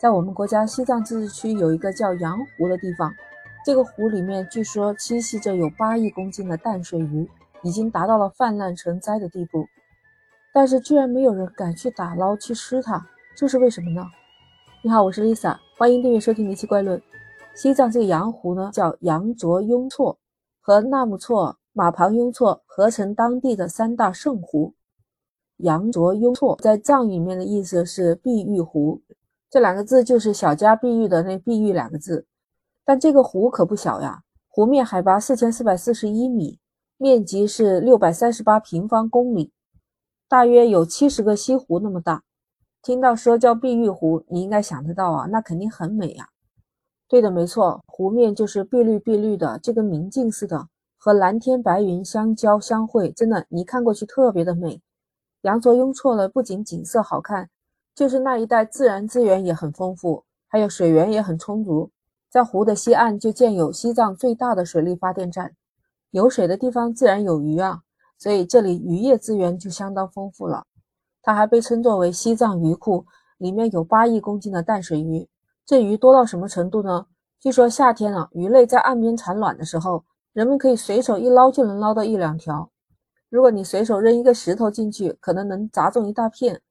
在我们国家西藏自治区有一个叫羊湖的地方，这个湖里面据说栖息着有八亿公斤的淡水鱼，已经达到了泛滥成灾的地步，但是居然没有人敢去打捞去吃它，这是为什么呢？你好，我是 Lisa，欢迎订阅收听《离奇怪论》。西藏这个羊湖呢，叫羊卓雍措，和纳木措、马旁雍措合成当地的三大圣湖。羊卓雍措在藏语里面的意思是碧玉湖，这两个字就是小家碧玉的那碧玉两个字。但这个湖可不小呀，湖面海拔四千四百四十一米，面积是六百三十八平方公里，大约有七十个西湖那么大。听到说叫碧玉湖，你应该想得到啊，那肯定很美呀。对的，没错，湖面就是碧绿碧绿的，就跟明镜似的，和蓝天白云相交相会，真的，你看过去特别的美。羊卓雍措了，不仅景色好看，就是那一带自然资源也很丰富，还有水源也很充足。在湖的西岸就建有西藏最大的水力发电站。有水的地方自然有鱼啊，所以这里渔业资源就相当丰富了。它还被称作为西藏鱼库，里面有八亿公斤的淡水鱼。这鱼多到什么程度呢？据说夏天啊，鱼类在岸边产卵的时候，人们可以随手一捞就能捞到一两条。如果你随手扔一个石头进去，可能能砸中一大片。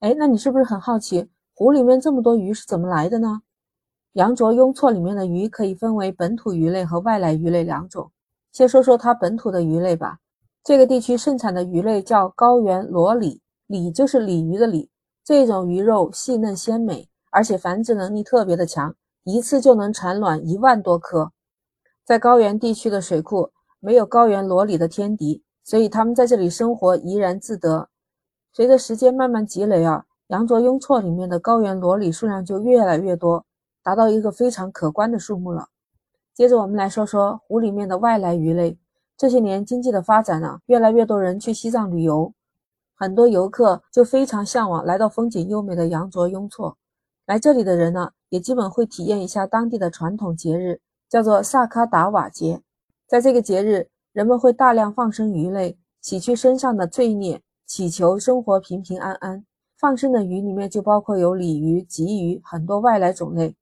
哎，那你是不是很好奇，湖里面这么多鱼是怎么来的呢？羊卓雍措里面的鱼可以分为本土鱼类和外来鱼类两种。先说说它本土的鱼类吧。这个地区盛产的鱼类叫高原裸鲤，鲤就是鲤鱼的鲤。这种鱼肉细嫩鲜美，而且繁殖能力特别的强，一次就能产卵一万多颗。在高原地区的水库，没有高原裸鲤的天敌。所以他们在这里生活怡然自得。随着时间慢慢积累啊，羊卓雍措里面的高原裸鲤数量就越来越多，达到一个非常可观的数目了。接着我们来说说湖里面的外来鱼类。这些年经济的发展啊，越来越多人去西藏旅游，很多游客就非常向往来到风景优美的羊卓雍措。来这里的人呢，也基本会体验一下当地的传统节日，叫做萨卡达瓦节。在这个节日。人们会大量放生鱼类，洗去身上的罪孽，祈求生活平平安安。放生的鱼里面就包括有鲤鱼、鲫鱼，很多外来种类。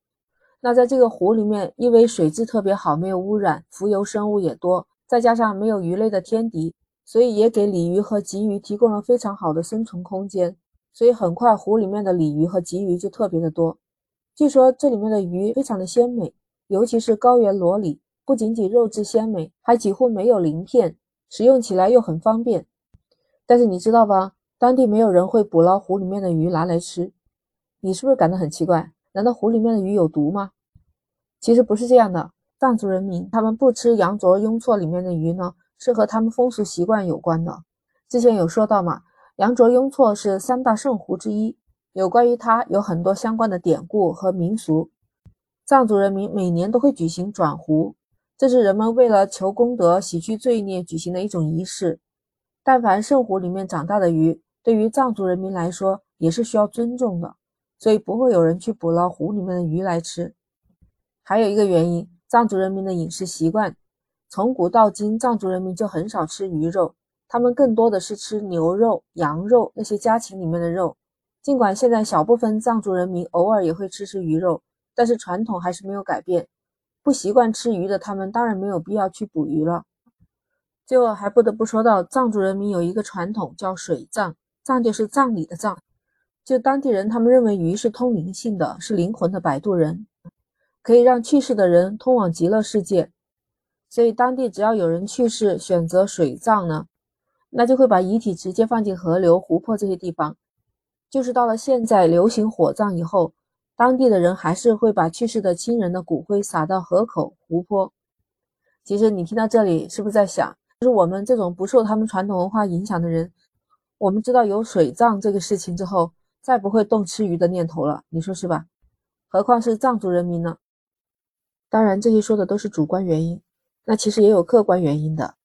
那在这个湖里面，因为水质特别好，没有污染，浮游生物也多，再加上没有鱼类的天敌，所以也给鲤鱼和鲫鱼提供了非常好的生存空间。所以很快湖里面的鲤鱼和鲫鱼就特别的多。据说这里面的鱼非常的鲜美，尤其是高原裸鲤。不仅仅肉质鲜美，还几乎没有鳞片，使用起来又很方便。但是你知道吧？当地没有人会捕捞湖里面的鱼拿来吃。你是不是感到很奇怪？难道湖里面的鱼有毒吗？其实不是这样的。藏族人民他们不吃羊卓雍措里面的鱼呢，是和他们风俗习惯有关的。之前有说到嘛，羊卓雍措是三大圣湖之一，有关于它有很多相关的典故和民俗。藏族人民每年都会举行转湖。这是人们为了求功德、洗去罪孽举行的一种仪式。但凡圣湖里面长大的鱼，对于藏族人民来说也是需要尊重的，所以不会有人去捕捞湖里面的鱼来吃。还有一个原因，藏族人民的饮食习惯，从古到今，藏族人民就很少吃鱼肉，他们更多的是吃牛肉、羊肉那些家禽里面的肉。尽管现在小部分藏族人民偶尔也会吃吃鱼肉，但是传统还是没有改变。不习惯吃鱼的他们当然没有必要去捕鱼了。最后还不得不说到藏族人民有一个传统叫水葬，葬就是葬礼的葬。就当地人他们认为鱼是通灵性的，是灵魂的摆渡人，可以让去世的人通往极乐世界。所以当地只要有人去世，选择水葬呢，那就会把遗体直接放进河流、湖泊这些地方。就是到了现在流行火葬以后。当地的人还是会把去世的亲人的骨灰撒到河口、湖泊。其实你听到这里，是不是在想，就是我们这种不受他们传统文化影响的人，我们知道有水葬这个事情之后，再不会动吃鱼的念头了，你说是吧？何况是藏族人民呢？当然，这些说的都是主观原因，那其实也有客观原因的。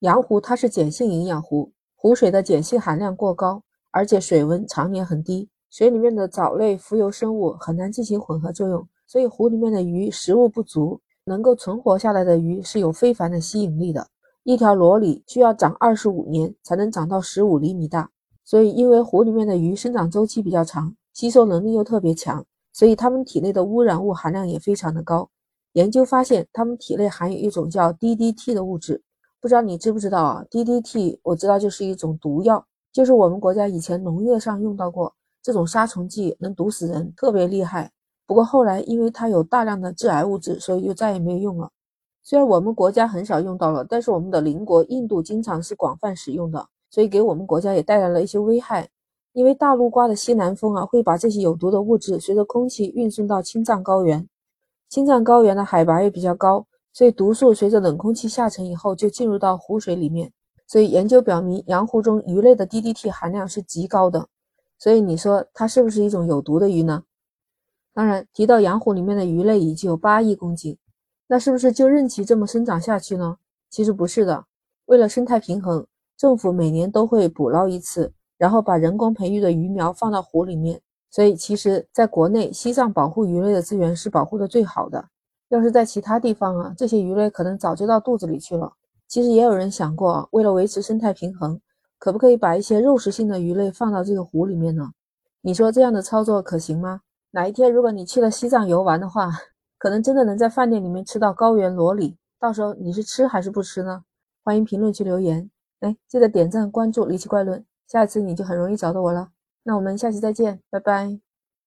羊湖它是碱性营养湖，湖水的碱性含量过高，而且水温常年很低。水里面的藻类浮游生物很难进行混合作用，所以湖里面的鱼食物不足，能够存活下来的鱼是有非凡的吸引力的。一条裸鲤需要长二十五年才能长到十五厘米大，所以因为湖里面的鱼生长周期比较长，吸收能力又特别强，所以它们体内的污染物含量也非常的高。研究发现，它们体内含有一种叫 DDT 的物质，不知道你知不知道啊？DDT 我知道就是一种毒药，就是我们国家以前农业上用到过这种杀虫剂，能毒死人，特别厉害。不过后来因为它有大量的致癌物质，所以就再也没有用了。虽然我们国家很少用到了，但是我们的邻国印度经常是广泛使用的，所以给我们国家也带来了一些危害。因为大陆刮的西南风啊，会把这些有毒的物质随着空气运送到青藏高原。青藏高原的海拔也比较高，所以毒素随着冷空气下沉以后就进入到湖水里面。所以研究表明，洋湖中鱼类的 DDT 含量是极高的。所以你说它是不是一种有毒的鱼呢？当然，提到洋湖里面的鱼类已经有八亿公斤，那是不是就任其这么生长下去呢？其实不是的。为了生态平衡，政府每年都会捕捞一次。然后把人工培育的鱼苗放到湖里面，所以其实在国内，西藏保护鱼类的资源是保护的最好的。要是在其他地方啊，这些鱼类可能早就到肚子里去了。其实也有人想过，为了维持生态平衡，可不可以把一些肉食性的鱼类放到这个湖里面呢？你说这样的操作可行吗？哪一天如果你去了西藏游玩的话，可能真的能在饭店里面吃到高原裸鲤，到时候你是吃还是不吃呢？欢迎评论区留言，哎，记得点赞关注离奇怪论。下一次你就很容易找到我了。那我们下期再见，拜拜。